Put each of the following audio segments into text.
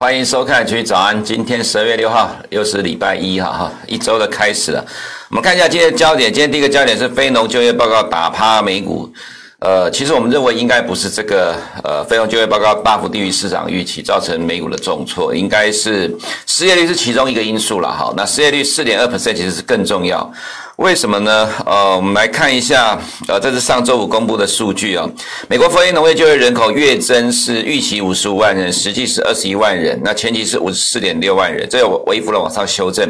欢迎收看群早安，今天十二月六号，又是礼拜一哈哈，一周的开始了。我们看一下今天的焦点，今天第一个焦点是非农就业报告打趴美股。呃，其实我们认为应该不是这个呃非农就业报告大幅低于市场预期造成美股的重挫，应该是失业率是其中一个因素了哈。那失业率四点二 percent 其实是更重要。为什么呢？呃，我们来看一下，呃，这是上周五公布的数据啊。美国非农业就业人口月增是预期五十五万人，实际是二十一万人。那前期是五十四点六万人，这有微幅的往上修正。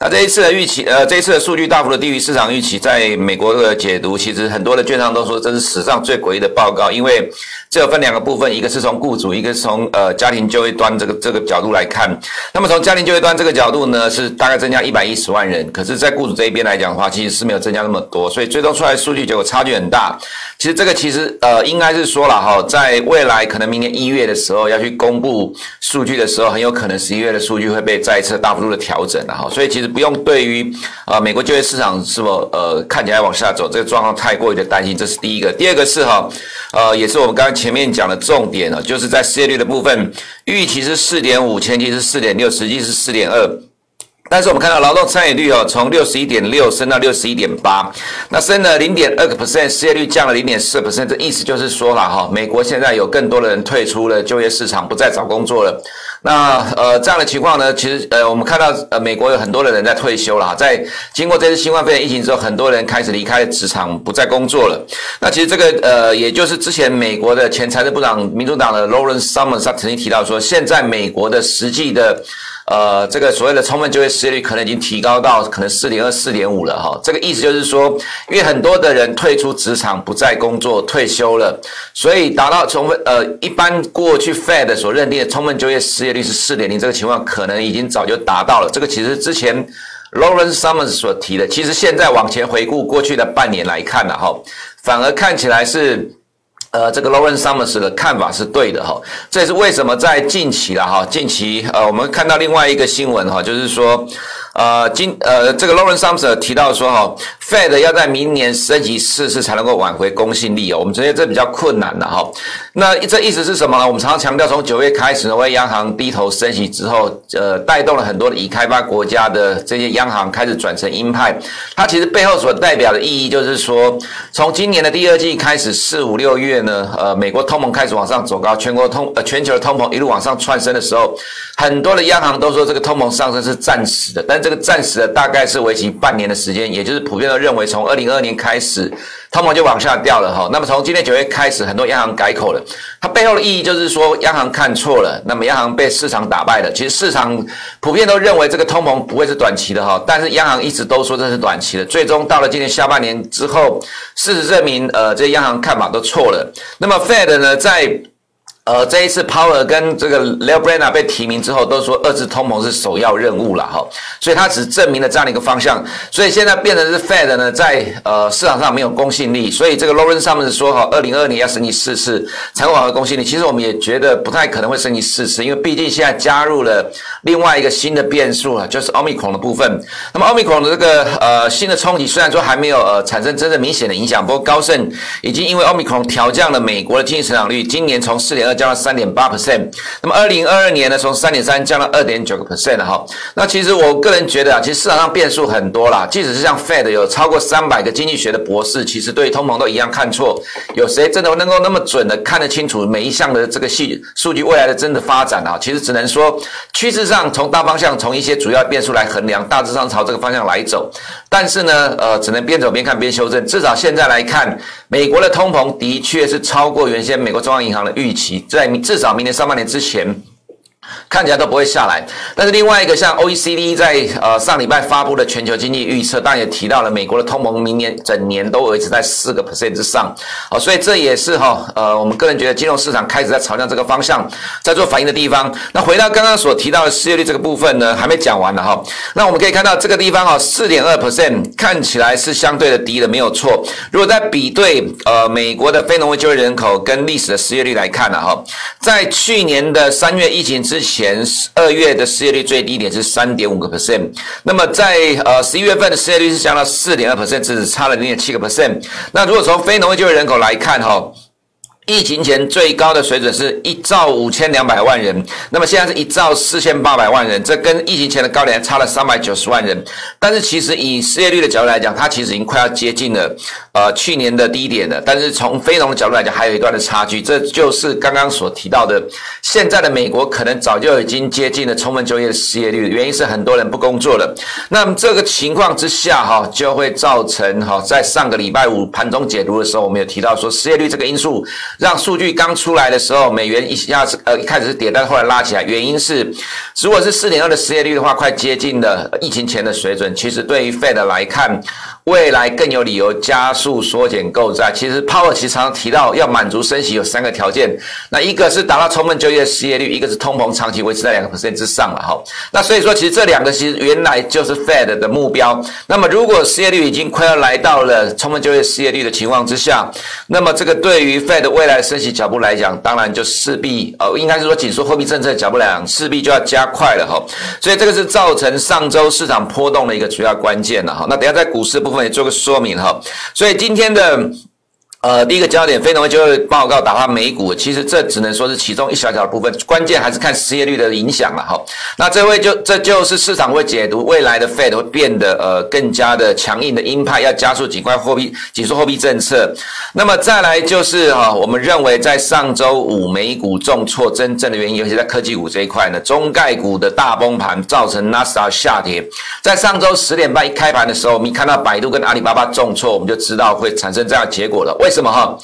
那这一次的预期，呃，这一次的数据大幅的低于市场预期，在美国的解读，其实很多的券商都说这是史上最诡异的报告，因为这分两个部分，一个是从雇主，一个是从呃家庭就业端这个这个角度来看。那么从家庭就业端这个角度呢，是大概增加一百一十万人，可是，在雇主这一边来讲的话，其实是没有增加那么多，所以最终出来数据结果差距很大。其实这个其实呃应该是说了哈，在未来可能明年一月的时候要去公布数据的时候，很有可能十一月的数据会被再一次大幅度的调整了哈。所以其实不用对于呃美国就业市场是否呃看起来往下走这个状况太过于的担心，这是第一个。第二个是哈呃也是我们刚刚前面讲的重点了，就是在失业率的部分，预期是四点五，前期是四点六，实际是四点二。但是我们看到劳动参与率哦，从六十一点六升到六十一点八，那升了零点二个 percent，失业率降了零点四 percent，这意思就是说了哈，美国现在有更多的人退出了就业市场，不再找工作了。那呃这样的情况呢，其实呃我们看到呃美国有很多的人在退休了哈，在经过这次新冠肺炎疫情之后，很多人开始离开职场，不再工作了。那其实这个呃也就是之前美国的前财政部长民主党的 Lawrence Summers 曾经提到说，现在美国的实际的。呃，这个所谓的充分就业失业率可能已经提高到可能四点二、四点五了哈。这个意思就是说，因为很多的人退出职场，不再工作，退休了，所以达到充分呃，一般过去 Fed 所认定的充分就业失业率是四点零，这个情况可能已经早就达到了。这个其实之前 Lawrence Summers 所提的，其实现在往前回顾过去的半年来看了哈，反而看起来是。呃，这个 Lauren Summers 的看法是对的哈，这也是为什么在近期了哈，近期呃，我们看到另外一个新闻哈，就是说。呃，今呃，这个 Lawrence Summers 提到说，哈，Fed 要在明年升级四次才能够挽回公信力哦。我们觉得这比较困难的哈。那这意思是什么呢？我们常常强调，从九月开始呢，为央行低头升级之后，呃，带动了很多的已开发国家的这些央行开始转成鹰派。它其实背后所代表的意义就是说，从今年的第二季开始，四五六月呢，呃，美国通膨开始往上走高，全国通呃全球的通膨一路往上窜升的时候，很多的央行都说这个通膨上升是暂时的，但这个暂时的大概是为期半年的时间，也就是普遍都认为从二零二二年开始，通膨就往下掉了哈。那么从今年九月开始，很多央行改口了，它背后的意义就是说央行看错了，那么央行被市场打败了。其实市场普遍都认为这个通膨不会是短期的哈，但是央行一直都说这是短期的，最终到了今年下半年之后，事实证明，呃，这些央行看法都错了。那么 Fed 呢，在呃，这一次 Power 跟这个 Leobrana 被提名之后，都说遏制通膨是首要任务了哈，所以他只证明了这样的一个方向，所以现在变成是 Fed 呢在呃市场上没有公信力，所以这个 Lauren 上面说哈，二零二二年要升息四次才会挽回公信力，其实我们也觉得不太可能会升息四次，因为毕竟现在加入了另外一个新的变数啊，就是 Omicron 的部分。那么 Omicron 的这个呃新的冲击虽然说还没有呃产生真正明显的影响，不过高盛已经因为 Omicron 调降了美国的经济成长率，今年从四点二。降到三点八 percent，那么二零二二年呢，从三点三降到二点九个 percent 哈。那其实我个人觉得啊，其实市场上变数很多啦。即使是像 Fed 有超过三百个经济学的博士，其实对通膨都一样看错。有谁真的能够那么准的看得清楚每一项的这个细数据未来的真的发展啊？其实只能说趋势上从大方向从一些主要变数来衡量，大致上朝这个方向来走。但是呢，呃，只能边走边看边修正。至少现在来看，美国的通膨的确是超过原先美国中央银行的预期。在至少明年上半年之前，看起来都不会下来，但是另外一个像 OECD 在呃上礼拜发布的全球经济预测，当然也提到了美国的通膨明年整年都维持在四个 percent 之上，哦，所以这也是哈呃我们个人觉得金融市场开始在朝向这个方向在做反应的地方。那回到刚刚所提到的失业率这个部分呢，还没讲完呢哈。那我们可以看到这个地方哈四点二 percent 看起来是相对的低的，没有错。如果在比对呃美国的非农业就业人口跟历史的失业率来看呢哈，在去年的三月疫情之前。十二月的失业率最低点是三点五个 percent，那么在呃十一月份的失业率是降到四点二 percent，只差了零点七个 percent。那如果从非农业就业人口来看哈。疫情前最高的水准是一兆五千两百万人，那么现在是一兆四千八百万人，这跟疫情前的高点差了三百九十万人。但是其实以失业率的角度来讲，它其实已经快要接近了呃去年的低点了。但是从非农的角度来讲，还有一段的差距。这就是刚刚所提到的，现在的美国可能早就已经接近了充分就业的失业率，原因是很多人不工作了。那么这个情况之下哈，就会造成哈，在上个礼拜五盘中解读的时候，我们有提到说失业率这个因素。让数据刚出来的时候，美元一下子呃一开始是跌，但后来拉起来，原因是如果是四点二的失业率的话，快接近了疫情前的水准。其实对于 Fed 来看，未来更有理由加速缩减购债。其实 Powell 其实常常提到要满足升息有三个条件，那一个是达到充分就业失业率，一个是通膨长期维持在两个 percent 之上了哈。那所以说，其实这两个其实原来就是 Fed 的目标。那么如果失业率已经快要来到了充分就业失业率的情况之下，那么这个对于 Fed 未来升息脚步来讲，当然就势必呃，应该是说紧缩货币政策的脚步来讲，势必就要加快了哈。所以这个是造成上周市场波动的一个主要关键了哈。那等下在股市部。部分也做个说明哈，所以今天的。呃，第一个焦点，非农就业报告打发美股，其实这只能说是其中一小小的部分，关键还是看失业率的影响了哈。那这位就这就是市场会解读未来的 Fed 会变得呃更加的强硬的鹰派，要加速紧快货币紧缩货币政策。那么再来就是哈，我们认为在上周五美股重挫真正的原因，尤其在科技股这一块呢，中概股的大崩盘造成纳斯达克下跌。在上周十点半一开盘的时候，我们一看到百度跟阿里巴巴重挫，我们就知道会产生这样结果了。为什么哈？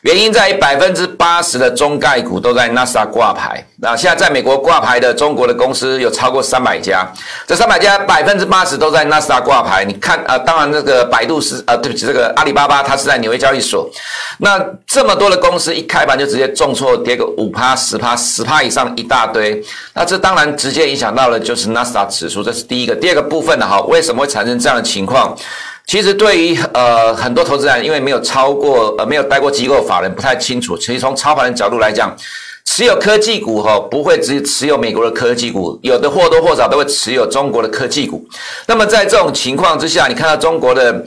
原因在于百分之八十的中概股都在纳斯达克挂牌。那现在在美国挂牌的中国的公司有超过三百家，这三百家百分之八十都在纳斯达克挂牌。你看啊、呃，当然这个百度是呃，对不起，这个阿里巴巴它是在纽约交易所。那这么多的公司一开盘就直接重挫，跌个五趴、十趴、十趴以上一大堆。那这当然直接影响到了就是纳斯达克指数，这是第一个。第二个部分呢，哈，为什么会产生这样的情况？其实对于呃很多投资人，因为没有超过呃没有待过机构法人，不太清楚。其实从操盘的角度来讲，持有科技股哈，不会只持有美国的科技股，有的或多或少都会持有中国的科技股。那么在这种情况之下，你看到中国的。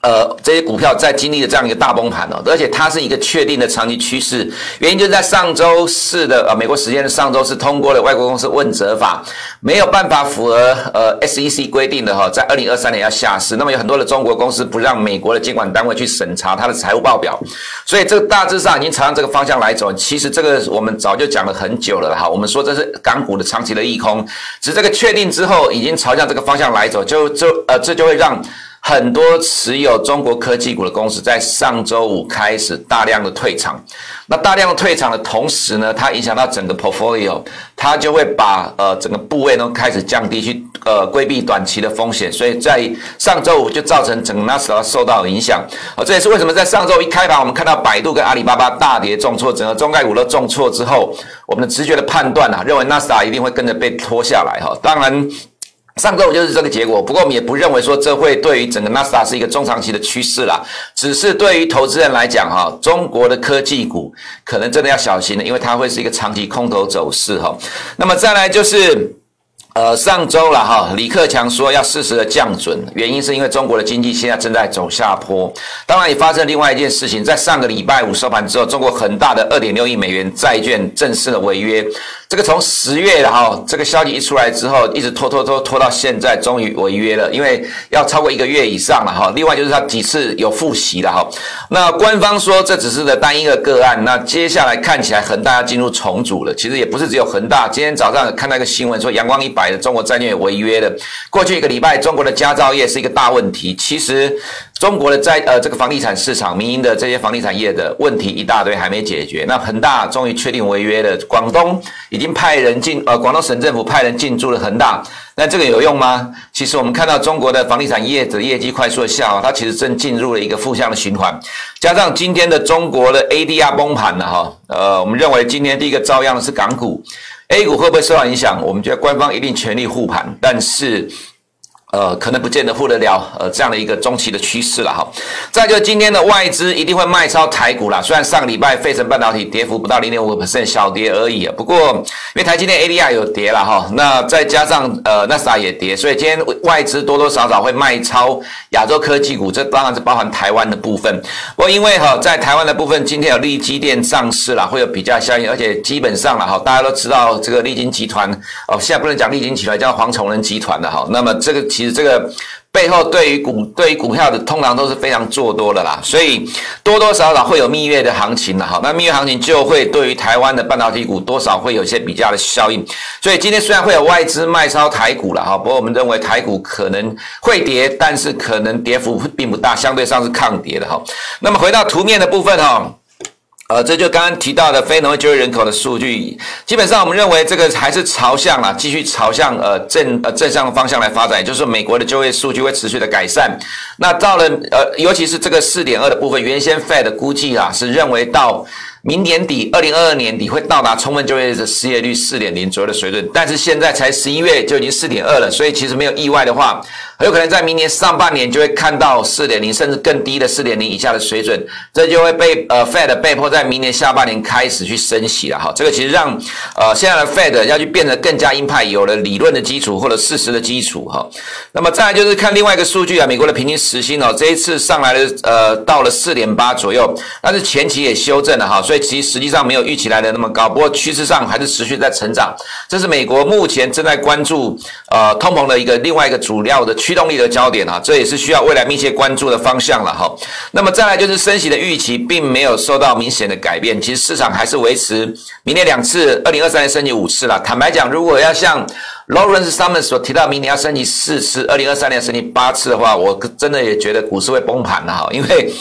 呃，这些股票在经历了这样一个大崩盘哦，而且它是一个确定的长期趋势。原因就是在上周四的呃美国时间的上周是通过了外国公司问责法，没有办法符合呃 SEC 规定的哈，在二零二三年要下市。那么有很多的中国公司不让美国的监管单位去审查它的财务报表，所以这个大致上已经朝向这个方向来走。其实这个我们早就讲了很久了哈，我们说这是港股的长期的利空，只是这个确定之后已经朝向这个方向来走，就就呃这就会让。很多持有中国科技股的公司在上周五开始大量的退场，那大量的退场的同时呢，它影响到整个 portfolio，它就会把呃整个部位呢开始降低，去呃规避短期的风险，所以在上周五就造成整个纳斯达受到影响。哦，这也是为什么在上周一开盘，我们看到百度跟阿里巴巴大跌重挫，整个中概股都重挫之后，我们的直觉的判断啊，认为纳斯达一定会跟着被拖下来哈。当然。上周五就是这个结果，不过我们也不认为说这会对于整个纳斯达是一个中长期的趋势啦，只是对于投资人来讲哈，中国的科技股可能真的要小心了，因为它会是一个长期空头走势哈。那么再来就是。呃，上周了哈，李克强说要适时的降准，原因是因为中国的经济现在正在走下坡。当然也发生另外一件事情，在上个礼拜五收盘之后，中国很大的二点六亿美元债券正式的违约。这个从十月了哈，这个消息一出来之后，一直拖拖拖拖到现在，终于违约了，因为要超过一个月以上了哈。另外就是他几次有复习了哈。那官方说这只是个单一的个案，那接下来看起来恒大要进入重组了。其实也不是只有恒大，今天早上看到一个新闻说阳光一百的。中国债券也违约了。过去一个礼拜，中国的佳兆业是一个大问题。其实中国的在呃这个房地产市场，民营的这些房地产业的问题一大堆还没解决。那恒大终于确定违约了，广东已经派人进呃广东省政府派人进驻了恒大，那这个有用吗？其实我们看到中国的房地产业的业绩快速的下滑，它其实正进入了一个负向的循环。加上今天的中国的 ADR 崩盘了哈，呃，我们认为今天第一个遭殃的是港股，A 股会不会受到影响？我们觉得官方一定全力护盘，但是。呃，可能不见得付得了呃这样的一个中期的趋势了哈。再就今天的外资一定会卖超台股啦，虽然上个礼拜费城半导体跌幅不到零点五个 percent 小跌而已啊，不过因为台积电 ADR 有跌了哈，那再加上呃纳斯达也跌，所以今天外资多多少少会卖超亚洲科技股，这当然是包含台湾的部分。不过因为哈在台湾的部分，今天有利基电上市了，会有比较效应，而且基本上了哈，大家都知道这个力晶集团哦，现在不能讲力晶集团，叫黄崇仁集团的哈，那么这个。其实这个背后对于股对于股票的通常都是非常做多的啦，所以多多少少会有蜜月的行情了哈。那蜜月行情就会对于台湾的半导体股多少会有一些比较的效应。所以今天虽然会有外资卖超台股了哈，不过我们认为台股可能会跌，但是可能跌幅并不大，相对上是抗跌的哈。那么回到图面的部分哈。呃，这就刚刚提到的非农业就业人口的数据，基本上我们认为这个还是朝向啊，继续朝向呃正呃正向的方向来发展，也就是美国的就业数据会持续的改善。那到了呃，尤其是这个四点二的部分，原先 Fed 估计啊是认为到。明年底，二零二二年底会到达充分就业的失业率四点零左右的水准，但是现在才十一月就已经四点二了，所以其实没有意外的话，很有可能在明年上半年就会看到四点零甚至更低的四点零以下的水准，这就会被呃 Fed 被迫在明年下半年开始去升息了哈，这个其实让呃现在的 Fed 要去变得更加鹰派，有了理论的基础或者事实的基础哈。那么再来就是看另外一个数据啊，美国的平均时薪哦，这一次上来了呃到了四点八左右，但是前期也修正了哈。所以其实际上没有预期来的那么高，不过趋势上还是持续在成长。这是美国目前正在关注呃通膨的一个另外一个主要的驱动力的焦点啊，这也是需要未来密切关注的方向了哈。那么再来就是升息的预期并没有受到明显的改变，其实市场还是维持明年两次，二零二三年升级五次了。坦白讲，如果要像 Lawrence Summers 所提到明年要升级四次，二零二三年升级八次的话，我真的也觉得股市会崩盘了哈，因为。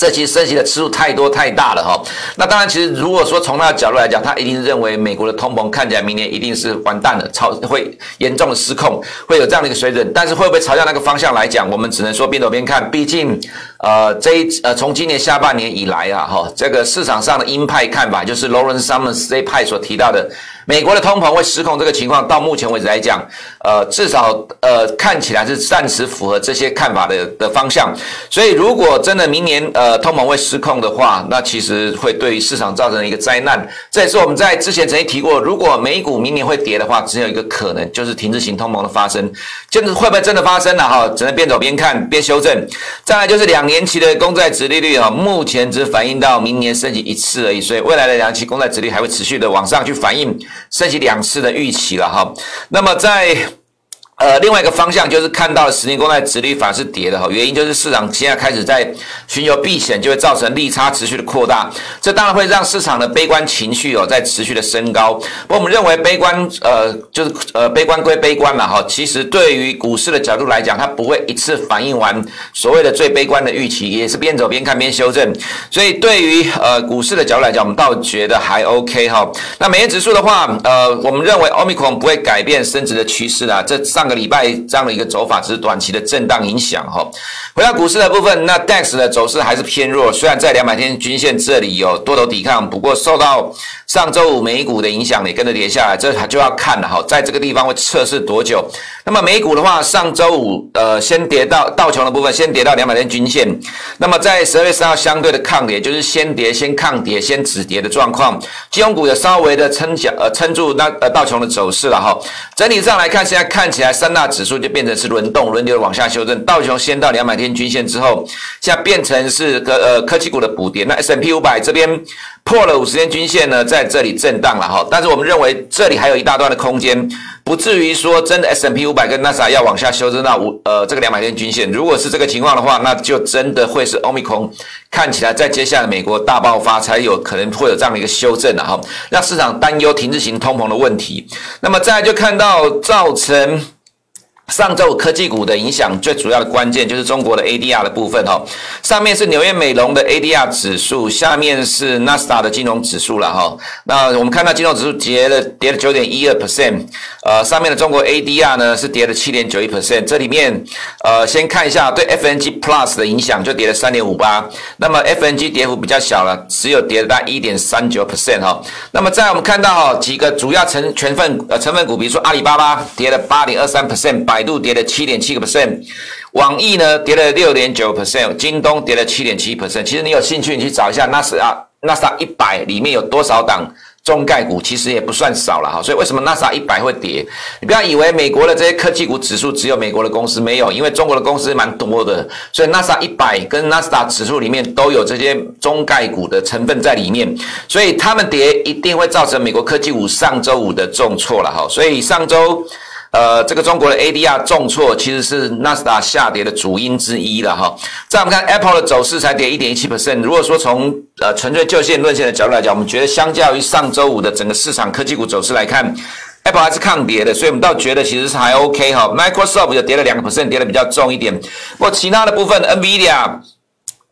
这其实升息的次数太多太大了哈，那当然，其实如果说从那个角度来讲，他一定认为美国的通膨看起来明年一定是完蛋了，超会严重的失控，会有这样的一个水准。但是会不会朝向那个方向来讲，我们只能说边走边看。毕竟，呃，这一呃从今年下半年以来啊，哈，这个市场上的鹰派看法就是 Lawrence Summers 这一派所提到的。美国的通膨会失控这个情况，到目前为止来讲，呃，至少呃看起来是暂时符合这些看法的的方向。所以，如果真的明年呃通膨会失控的话，那其实会对于市场造成一个灾难。这也是我们在之前曾经提过，如果美股明年会跌的话，只有一个可能，就是停滞型通膨的发生。就是会不会真的发生了哈？只能边走边看边修正。再来就是两年期的公债殖利率啊，目前只反映到明年升级一次而已，所以未来的两期公债殖利率还会持续的往上去反映。升息两次的预期了哈，那么在。呃，另外一个方向就是看到十年公债殖利率反是跌的哈，原因就是市场现在开始在寻求避险，就会造成利差持续的扩大，这当然会让市场的悲观情绪哦在持续的升高。不过我们认为悲观呃就是呃悲观归悲观了哈，其实对于股市的角度来讲，它不会一次反映完所谓的最悲观的预期，也是边走边看边修正。所以对于呃股市的角度来讲，我们倒觉得还 OK 哈。那美元指数的话，呃，我们认为 Omicron 不会改变升值的趋势啦，这上。个礼拜这样的一个走法只是短期的震荡影响哈。回到股市的部分，那 DAX 的走势还是偏弱，虽然在两百天均线这里有多头抵抗，不过受到上周五美股的影响也跟着跌下来，这就要看了哈，在这个地方会测试多久。那么美股的话，上周五呃先跌到道琼的部分，先跌到两百天均线。那么在十二月三号相对的抗跌，就是先跌先抗跌先止跌的状况。金融股也稍微的撑脚呃撑住那呃道琼的走势了哈。整体上来看，现在看起来。三大指数就变成是轮动轮流往下修正，道琼先到两百天均线之后，现在变成是科呃科技股的补跌。那 S&P 五百这边破了五十天均线呢，在这里震荡了哈。但是我们认为这里还有一大段的空间，不至于说真的 S&P 五百跟纳斯达克要往下修正到五呃这个两百天均线。如果是这个情况的话，那就真的会是 Omicron 看起来在接下来美国大爆发才有可能会有这样的一个修正了哈，让市场担忧停滞型通膨的问题。那么再就看到造成。上周科技股的影响最主要的关键就是中国的 ADR 的部分哈，上面是纽约美龙的 ADR 指数，下面是纳斯达的金融指数了哈。那我们看到金融指数跌了跌了九点一二 percent，呃，上面的中国 ADR 呢是跌了七点九一 percent。这里面呃先看一下对 FNG Plus 的影响，就跌了三点五八。那么 FNG 跌幅比较小了，只有跌了大一点三九 percent 哈。那么在我们看到几个主要成成分呃成分股，比如说阿里巴巴跌了八点二三 percent，百百度跌了七点七个 percent，网易呢跌了六点九 percent，京东跌了七点七 percent。其实你有兴趣，你去找一下纳斯啊纳斯达一百里面有多少档中概股，其实也不算少了哈。所以为什么纳斯达一百会跌？你不要以为美国的这些科技股指数只有美国的公司没有，因为中国的公司蛮多的，所以纳斯达一百跟纳斯达指数里面都有这些中概股的成分在里面，所以他们跌一定会造成美国科技股上周五的重挫了哈。所以上周。呃，这个中国的 ADR 重挫，其实是纳斯达下跌的主因之一了哈。再我们看 Apple 的走势，才跌一点一七 percent。如果说从呃纯粹就线论线的角度来讲，我们觉得相较于上周五的整个市场科技股走势来看，Apple 还是抗跌的，所以我们倒觉得其实是还 OK 哈。Microsoft 就跌了两个 percent，跌的比较重一点。不过其他的部分，NVIDIA。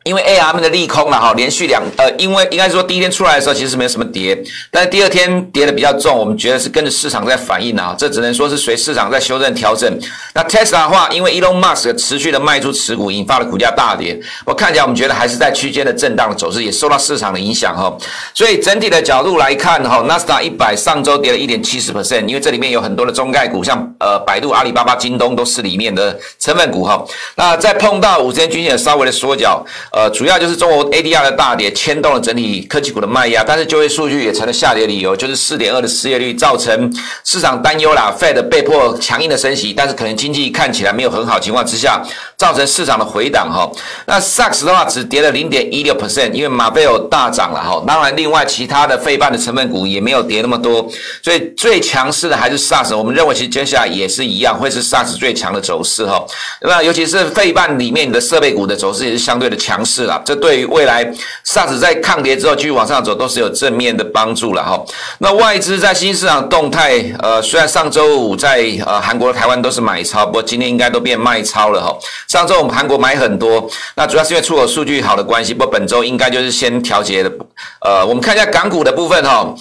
因为 ARM 的利空了哈，连续两呃，因为应该说第一天出来的时候其实没有什么跌，但是第二天跌的比较重，我们觉得是跟着市场在反应啊，这只能说是随市场在修正调整。那 Tesla 的话，因为 Elon Musk 持续的卖出持股，引发了股价大跌。我看起来我们觉得还是在区间的震荡的走势，也受到市场的影响哈。所以整体的角度来看哈，纳斯达一百上周跌了一点七十 percent，因为这里面有很多的中概股，像呃百度、阿里巴巴、京东都是里面的成分股哈。那再碰到五天均线稍微的缩脚。呃主要就是中国 ADR 的大跌牵动了整体科技股的卖压，但是就业数据也成了下跌理由，就是四点二的失业率造成市场担忧啦，Fed 被迫强硬的升息，但是可能经济看起来没有很好情况之下，造成市场的回档哈。那 SAX 的话只跌了零点一六 percent，因为马贝尔大涨了哈。当然，另外其他的费半的成分股也没有跌那么多，所以最强势的还是 SARS。我们认为其实接下来也是一样，会是 SARS 最强的走势哈。那尤其是费半里面你的设备股的走势也是相对的强势了。这对于未来 SARS 在抗跌之后继续往上走都是有正面的帮助了哈。那外资在新市场动态，呃，虽然上周五在呃韩国、台湾都是买超，不过今天应该都变卖超了哈。上周我们韩国买很多，那主要是因为出口数据好的关系，不过本周应该就是先调节的。呃，我们看一下港股的部分哈。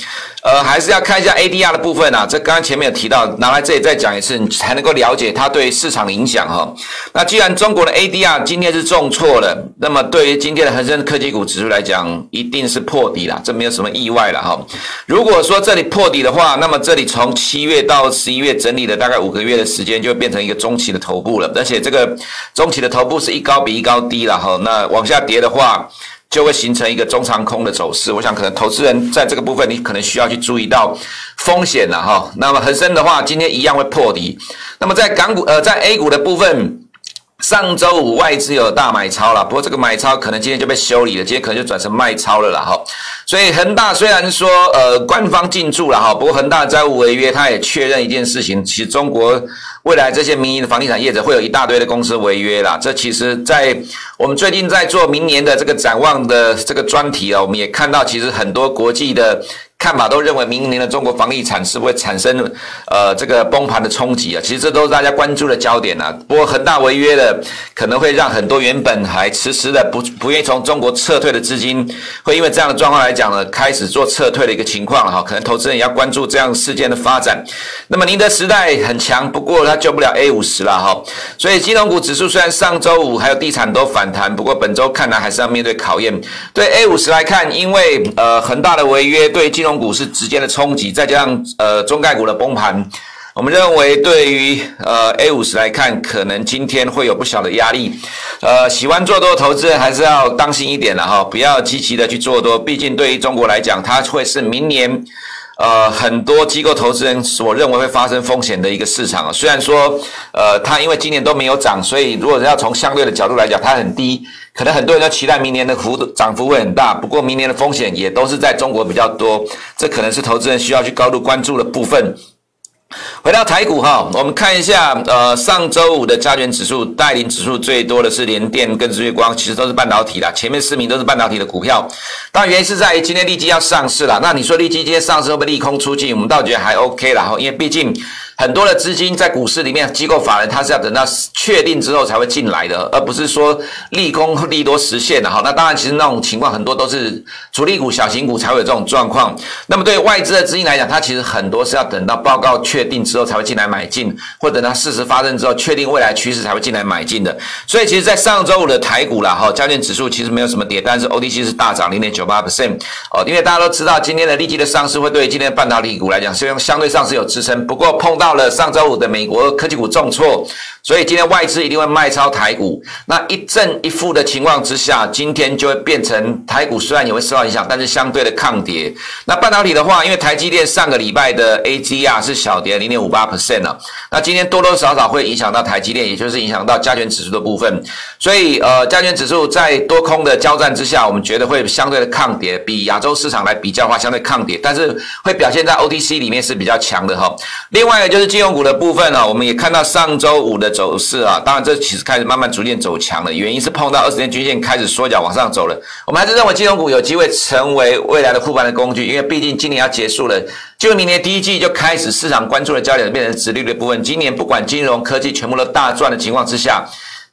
呃，还是要看一下 ADR 的部分啊，这刚刚前面有提到，拿来这里再讲一次，你才能够了解它对市场的影响哈。那既然中国的 ADR 今天是重挫了，那么对于今天的恒生科技股指数来讲，一定是破底了，这没有什么意外了哈。如果说这里破底的话，那么这里从七月到十一月整理了大概五个月的时间，就会变成一个中期的头部了，而且这个中期的头部是一高比一高低了哈。那往下跌的话，就会形成一个中长空的走势，我想可能投资人在这个部分，你可能需要去注意到风险了哈。那么恒生的话，今天一样会破底。那么在港股呃，在 A 股的部分，上周五外资有大买超了，不过这个买超可能今天就被修理了，今天可能就转成卖超了啦哈。所以恒大虽然说呃官方进驻了哈，不过恒大债务违约，他也确认一件事情，其实中国。未来这些民营的房地产业者会有一大堆的公司违约啦，这其实，在我们最近在做明年的这个展望的这个专题啊，我们也看到，其实很多国际的。看法都认为明年的中国房地产是不会产生呃这个崩盘的冲击啊，其实这都是大家关注的焦点啊。不过恒大违约的可能会让很多原本还迟迟的不不愿意从中国撤退的资金，会因为这样的状况来讲呢，开始做撤退的一个情况了哈。可能投资人也要关注这样事件的发展。那么宁德时代很强，不过它救不了 A 五十了哈。所以金融股指数虽然上周五还有地产都反弹，不过本周看来还是要面对考验。对 A 五十来看，因为呃恒大的违约对金融中股是直接的冲击，再加上呃中概股的崩盘，我们认为对于呃 A 五十来看，可能今天会有不小的压力。呃，喜欢做多投资人还是要当心一点了哈，不要积极的去做多。毕竟对于中国来讲，它会是明年呃很多机构投资人所认为会发生风险的一个市场啊。虽然说呃它因为今年都没有涨，所以如果要从相对的角度来讲，它很低。可能很多人都期待明年的幅度涨幅会很大，不过明年的风险也都是在中国比较多，这可能是投资人需要去高度关注的部分。回到台股哈，我们看一下，呃，上周五的加权指数带领指数最多的是联电跟日月光，其实都是半导体啦，前面四名都是半导体的股票。但原因是在于今天立基要上市了，那你说立基今天上市会不会利空出尽？我们倒觉得还 OK 了哈，因为毕竟。很多的资金在股市里面，机构法人他是要等到确定之后才会进来的，而不是说利空利多实现的哈。那当然，其实那种情况很多都是主力股、小型股才会有这种状况。那么对外资的资金来讲，它其实很多是要等到报告确定之后才会进来买进，或等到事实发生之后确定未来趋势才会进来买进的。所以，其实，在上周五的台股啦哈，加权指数其实没有什么跌，但是 ODC 是大涨零点九八 percent 哦，因为大家都知道今天的立积的上市会对今天的半导体股来讲，虽然相对上是有支撑，不过碰到到了上周五的美国科技股重挫，所以今天外资一定会卖超台股。那一正一负的情况之下，今天就会变成台股虽然也会受到影响，但是相对的抗跌。那半导体的话，因为台积电上个礼拜的 A G R 是小跌零点五八 percent 了，那今天多多少少会影响到台积电，也就是影响到加权指数的部分。所以呃，加权指数在多空的交战之下，我们觉得会相对的抗跌，比亚洲市场来比较的话，相对抗跌，但是会表现在 OTC 里面是比较强的哈。另外就金融股的部分啊，我们也看到上周五的走势啊，当然这其实开始慢慢逐渐走强了，原因是碰到二十天均线开始缩脚往上走了。我们还是认为金融股有机会成为未来的护盘的工具，因为毕竟今年要结束了，就明年第一季就开始市场关注的焦点变成殖利率的部分。今年不管金融科技全部都大赚的情况之下。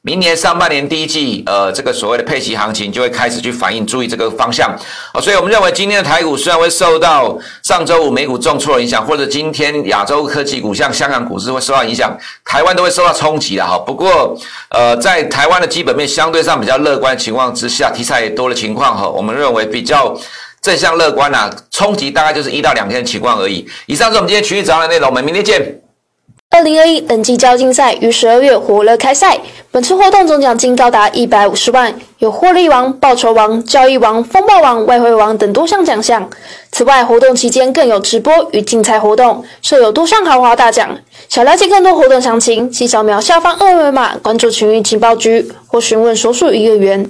明年上半年第一季，呃，这个所谓的配息行情就会开始去反映，注意这个方向。哦，所以我们认为今天的台股虽然会受到上周五美股重挫影响，或者今天亚洲科技股像香港股市会受到影响，台湾都会受到冲击的哈。不过，呃，在台湾的基本面相对上比较乐观的情况之下，题材也多的情况哈，我们认为比较正向乐观啊，冲击大概就是一到两天的情况而已。以上是我们今天群益早上的内容，我们明天见。二零二一等级交竞赛于十二月火热开赛，本次活动总奖金高达一百五十万，有获利王、报酬王、交易王、风暴王、外汇王等多项奖项。此外，活动期间更有直播与竞猜活动，设有多项豪华大奖。想了解更多活动详情，请扫描下方二维码关注群益情报局或询问所属营业员。